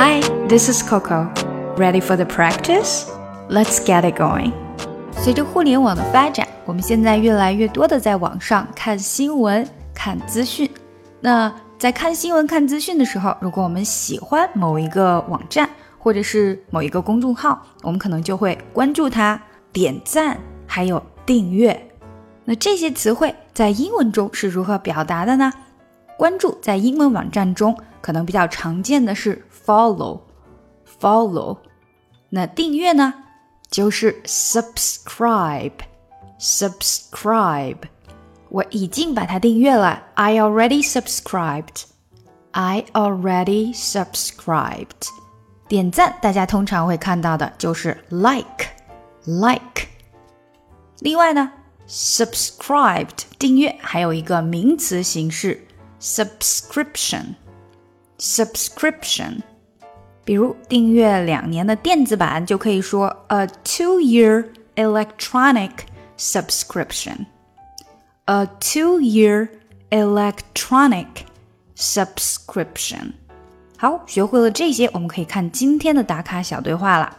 Hi, this is Coco. Ready for the practice? Let's get it going. 随着互联网的发展，我们现在越来越多的在网上看新闻、看资讯。那在看新闻、看资讯的时候，如果我们喜欢某一个网站或者是某一个公众号，我们可能就会关注它、点赞，还有订阅。那这些词汇在英文中是如何表达的呢？关注在英文网站中可能比较常见的是 follow，follow。那订阅呢，就是 subscribe，subscribe。我已经把它订阅了，I already subscribed。I already subscribed。点赞，大家通常会看到的就是 like，like。另外呢，subscribed 订阅还有一个名词形式。subscription subscription，比如订阅两年的电子版，就可以说 a two-year electronic subscription。a two-year electronic subscription。好，学会了这些，我们可以看今天的打卡小对话了。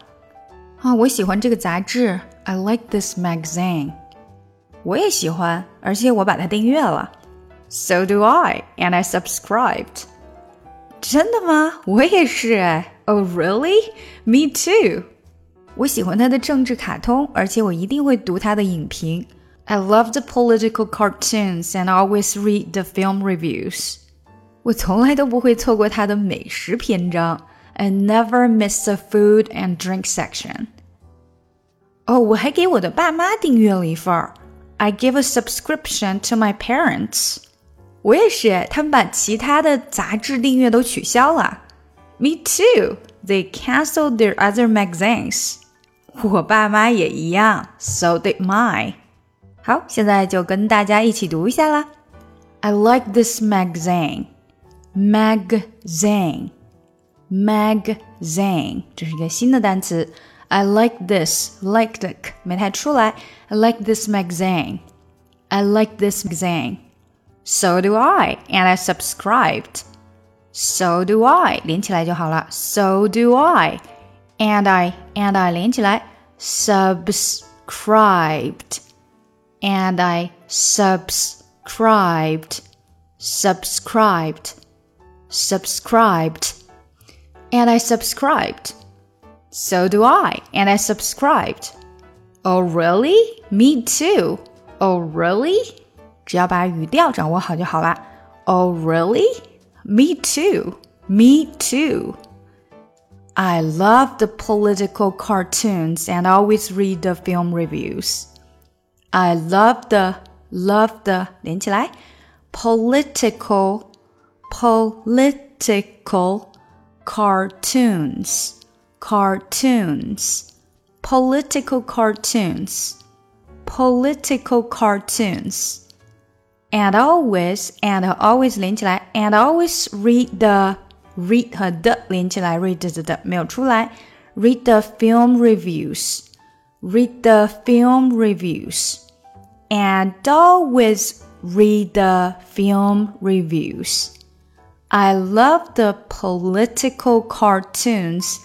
啊，我喜欢这个杂志，I like this magazine。我也喜欢，而且我把它订阅了。So do I, and I subscribed. 真的吗？我也是哎。Oh, really? Me too. 我喜欢他的政治卡通，而且我一定会读他的影评。I love the political cartoons and always read the film reviews. 我从来都不会错过他的美食篇章。I never miss the food and drink section. 哦，我还给我的爸妈订阅了一份儿。I give a subscription to my parents. 我也是，他们把其他的杂志订阅都取消了。Me too. They canceled their other magazines. 我爸妈也一样。So did mine. 好，现在就跟大家一起读一下啦。I like this magazine. Magazine. Magazine. 这是一个新的单词。I like this. Like 的没太出来。I like this magazine. I like this magazine. So do I, and I subscribed. So do I，连起来就好了。So do I, and I and I 连起来，subscribed, and I subscribed, subscribed, subscribed, and I subscribed. So do I, and I subscribed. Oh, really? Me too. Oh, really? 只要把语调掌握好就好啦。Oh, really? Me too. Me too. I love the political cartoons and always read the film reviews. I love the love the 连起来 political political cartoons cartoons political cartoons political cartoons and always and always 连起来，and always read the read 和 the 连起来，read 的的没有出来，read the film reviews, read the film reviews, and always read the film reviews. I love the political cartoons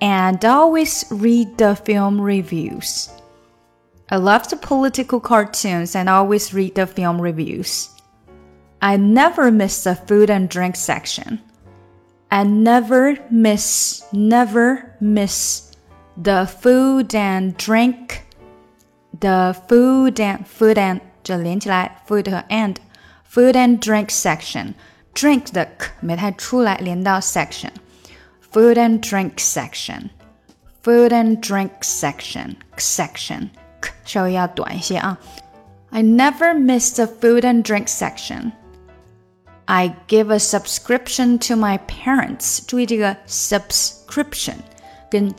and always read the film reviews. I love the political cartoons and always read the film reviews. I never miss the food and drink section. I never miss, never miss the food and drink, the food and food and 这连起来 food 和 and food and drink section drink 的 k 没太出来，连到 section food and drink section food and drink section section 稍微要短一些啊。I never miss the food and drink section. I give a subscription to my parents. 注意这个 subscription 跟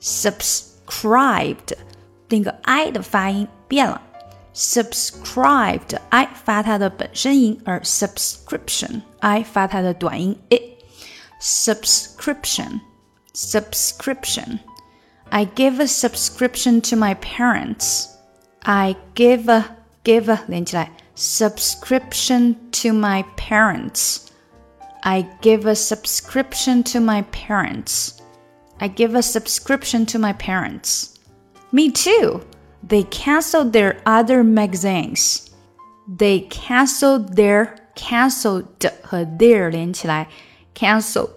subscribed 那个 i 的发音变了。subscribed i 发它的本身音，而 subscription i 发它的短音 i。subscription subscription I give a subscription to my parents. I give a give a 连起来 subscription to my parents. I give a subscription to my parents. I give a subscription to my parents. Me too. They canceled their other magazines. They canceled their canceled 和 their 连起来，canceled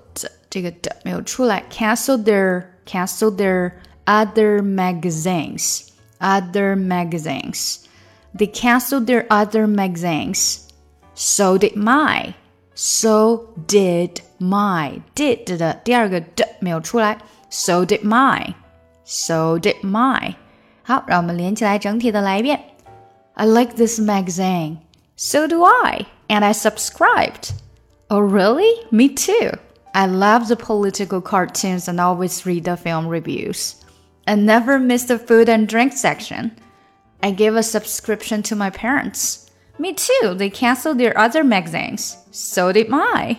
这个的没有出来，canceled their canceled their other magazines. Other magazines. They canceled their other magazines. So did my. So did my. Did 的第二个的没有出来。So did my. So did my. 好，让我们连起来，整体的来一遍。I like this magazine. So do I. And I subscribed. Oh, really? Me too. I love the political cartoons and always read the film reviews. I never miss the food and drink section. I gave a subscription to my parents. Me too. They canceled their other magazines. So did mine.